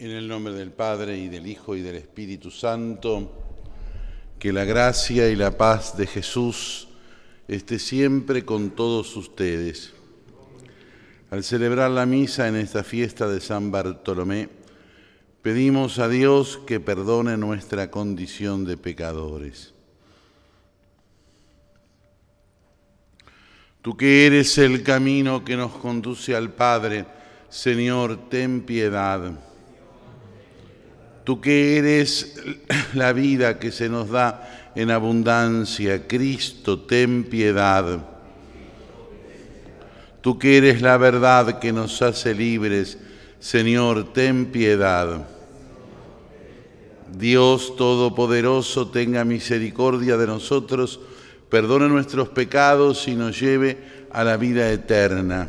En el nombre del Padre y del Hijo y del Espíritu Santo, que la gracia y la paz de Jesús esté siempre con todos ustedes. Al celebrar la misa en esta fiesta de San Bartolomé, pedimos a Dios que perdone nuestra condición de pecadores. Tú que eres el camino que nos conduce al Padre, Señor, ten piedad. Tú que eres la vida que se nos da en abundancia, Cristo, ten piedad. Tú que eres la verdad que nos hace libres, Señor, ten piedad. Dios Todopoderoso, tenga misericordia de nosotros, perdone nuestros pecados y nos lleve a la vida eterna.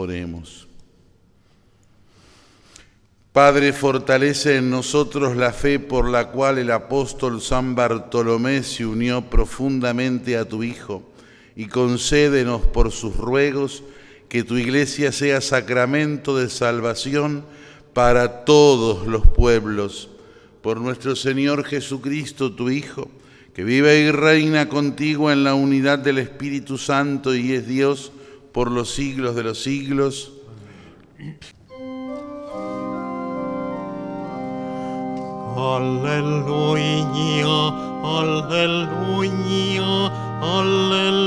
Oremos. Padre, fortalece en nosotros la fe por la cual el apóstol San Bartolomé se unió profundamente a tu Hijo y concédenos por sus ruegos que tu iglesia sea sacramento de salvación para todos los pueblos. Por nuestro Señor Jesucristo, tu Hijo, que vive y reina contigo en la unidad del Espíritu Santo y es Dios, por los siglos de los siglos. Aleluya, aleluya, aleluya,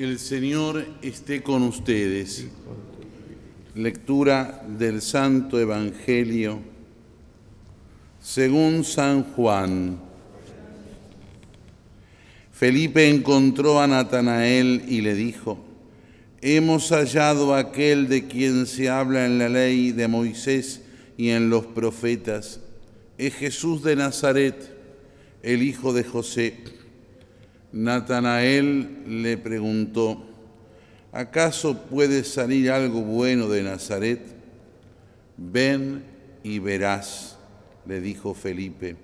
El Señor esté con ustedes. Lectura del Santo Evangelio según San Juan. Felipe encontró a Natanael y le dijo, hemos hallado aquel de quien se habla en la ley de Moisés y en los profetas. Es Jesús de Nazaret, el hijo de José. Natanael le preguntó, ¿acaso puede salir algo bueno de Nazaret? Ven y verás, le dijo Felipe.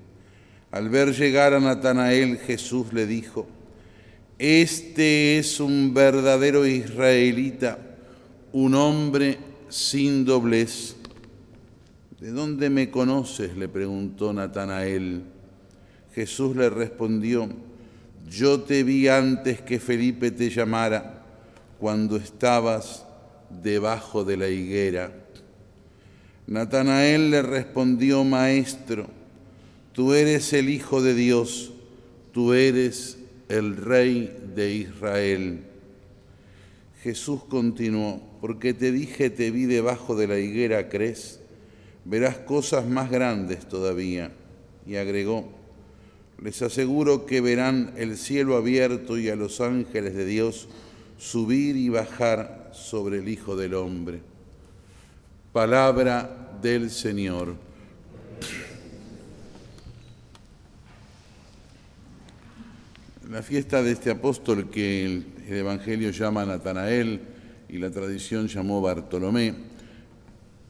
Al ver llegar a Natanael, Jesús le dijo, Este es un verdadero israelita, un hombre sin doblez. ¿De dónde me conoces? le preguntó Natanael. Jesús le respondió, yo te vi antes que Felipe te llamara, cuando estabas debajo de la higuera. Natanael le respondió, Maestro, tú eres el Hijo de Dios, tú eres el Rey de Israel. Jesús continuó, porque te dije, te vi debajo de la higuera, ¿crees? Verás cosas más grandes todavía. Y agregó, les aseguro que verán el cielo abierto y a los ángeles de Dios subir y bajar sobre el Hijo del Hombre. Palabra del Señor. La fiesta de este apóstol que el, Evangelio llama Natanael y la tradición llamó Bartolomé,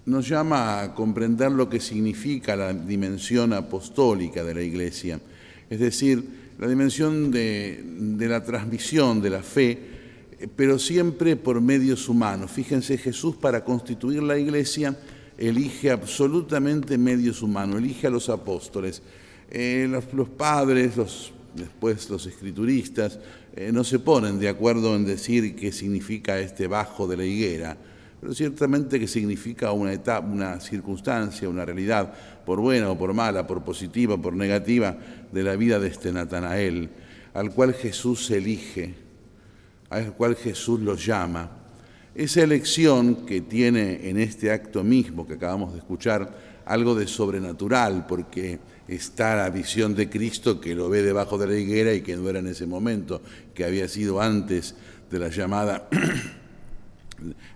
nos llama a comprender lo que significa la dimensión apostólica de la Iglesia es decir, la dimensión de, la transmisión de la fe, pero siempre por medios humanos. Fíjense, Jesús para constituir la iglesia elige absolutamente medios humanos, elige a los apóstoles. Eh, los, padres, los, después los escrituristas, eh, no se ponen de acuerdo en decir qué significa este bajo de la higuera, pero ciertamente que significa una etapa, una circunstancia, una realidad, por buena o por mala, por positiva, por negativa, de la vida de este Natanael, al cual Jesús elige, al cual Jesús lo llama. Esa elección que tiene en este acto mismo que acabamos de escuchar algo de sobrenatural, porque está la visión de Cristo que lo ve debajo de la higuera y que no era en ese momento, que había sido antes de la llamada,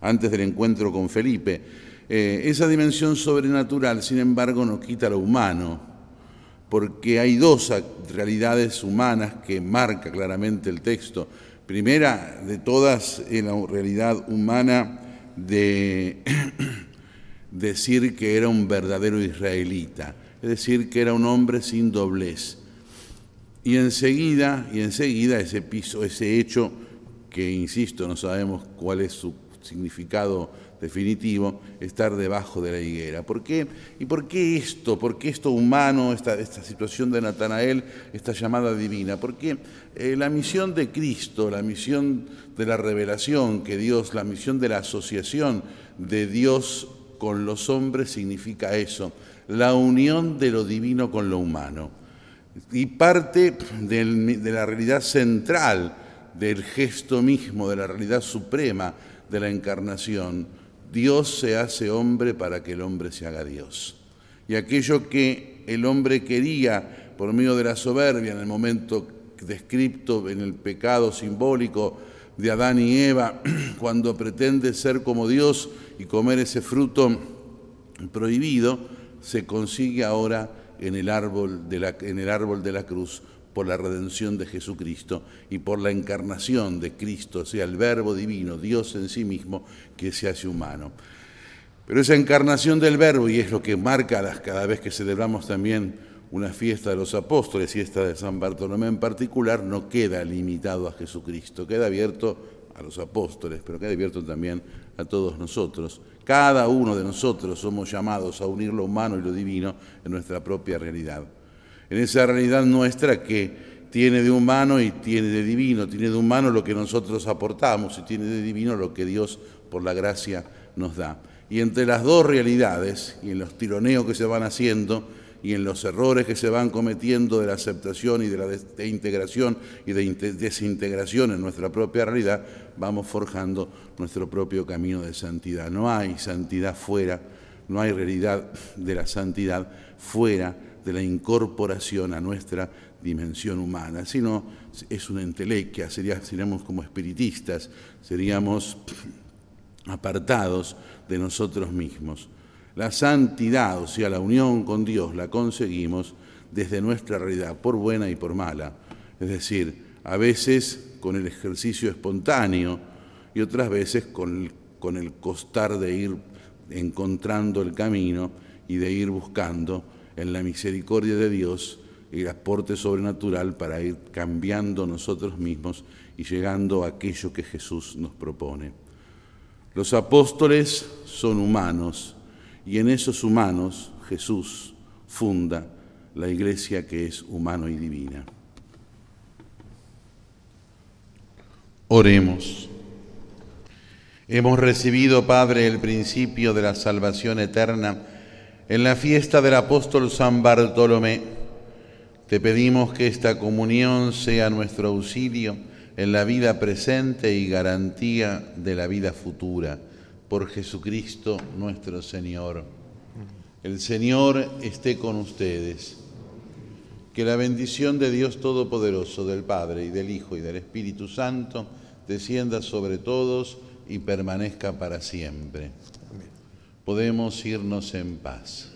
antes del encuentro con Felipe. Eh, esa dimensión sobrenatural, sin embargo, no quita lo humano, porque hay dos realidades humanas que marca claramente el texto. Primera de todas es la realidad humana de decir que era un verdadero israelita, es decir, que era un hombre sin doblez. Y enseguida, y enseguida ese piso, ese hecho que insisto, no sabemos cuál es su significado definitivo, estar debajo de la higuera. ¿Por qué? ¿Y por qué esto? ¿Por qué esto humano, esta, esta situación de Natanael, esta llamada divina? Porque eh, la misión de Cristo, la misión de la revelación que Dios, la misión de la asociación de Dios con los hombres significa eso, la unión de lo divino con lo humano. Y parte de la realidad central del gesto mismo, de la realidad suprema de la encarnación, Dios se hace hombre para que el hombre se haga Dios. Y aquello que el hombre quería por medio de la soberbia en el momento descrito en el pecado simbólico de Adán y Eva, cuando pretende ser como Dios y comer ese fruto prohibido, se consigue ahora en el árbol de la, en el árbol de la cruz por la redención de Jesucristo y por la encarnación de Cristo, o sea, el Verbo divino, Dios en sí mismo, que se hace humano. Pero esa encarnación del Verbo, y es lo que marca cada vez que celebramos también una fiesta de los apóstoles y esta de San Bartolomé en particular, no queda limitado a Jesucristo, queda abierto a los apóstoles, pero queda abierto también a todos nosotros. Cada uno de nosotros somos llamados a unir lo humano y lo divino en nuestra propia realidad en esa realidad nuestra que tiene de humano y tiene de divino, tiene de humano lo que nosotros aportamos y tiene de divino lo que Dios por la gracia nos da. Y entre las dos realidades y en los tironeos que se van haciendo y en los errores que se van cometiendo de la aceptación y de la integración y de desintegración en nuestra propia realidad, vamos forjando nuestro propio camino de santidad. No hay santidad fuera, no hay realidad de la santidad fuera de la incorporación a nuestra dimensión humana, sino es una entelequia, seríamos como espiritistas, seríamos apartados de nosotros mismos. La santidad, o sea, la unión con Dios, la conseguimos desde nuestra realidad, por buena y por mala. Es decir, a veces con el ejercicio espontáneo y otras veces con con el costar de ir encontrando el camino y de ir buscando en la misericordia de Dios el aporte sobrenatural para ir cambiando nosotros mismos y llegando a aquello que Jesús nos propone. Los apóstoles son humanos y en esos humanos Jesús funda la iglesia que es humano y divina. Oremos. Hemos recibido, Padre, el principio de la salvación eterna en la fiesta del apóstol San Bartolomé, te pedimos que esta comunión sea nuestro auxilio en la vida presente y garantía de la vida futura. Por Jesucristo nuestro Señor. El Señor esté con ustedes. Que la bendición de Dios Todopoderoso, del Padre y del Hijo y del Espíritu Santo, descienda sobre todos y permanezca para siempre podemos irnos en paz.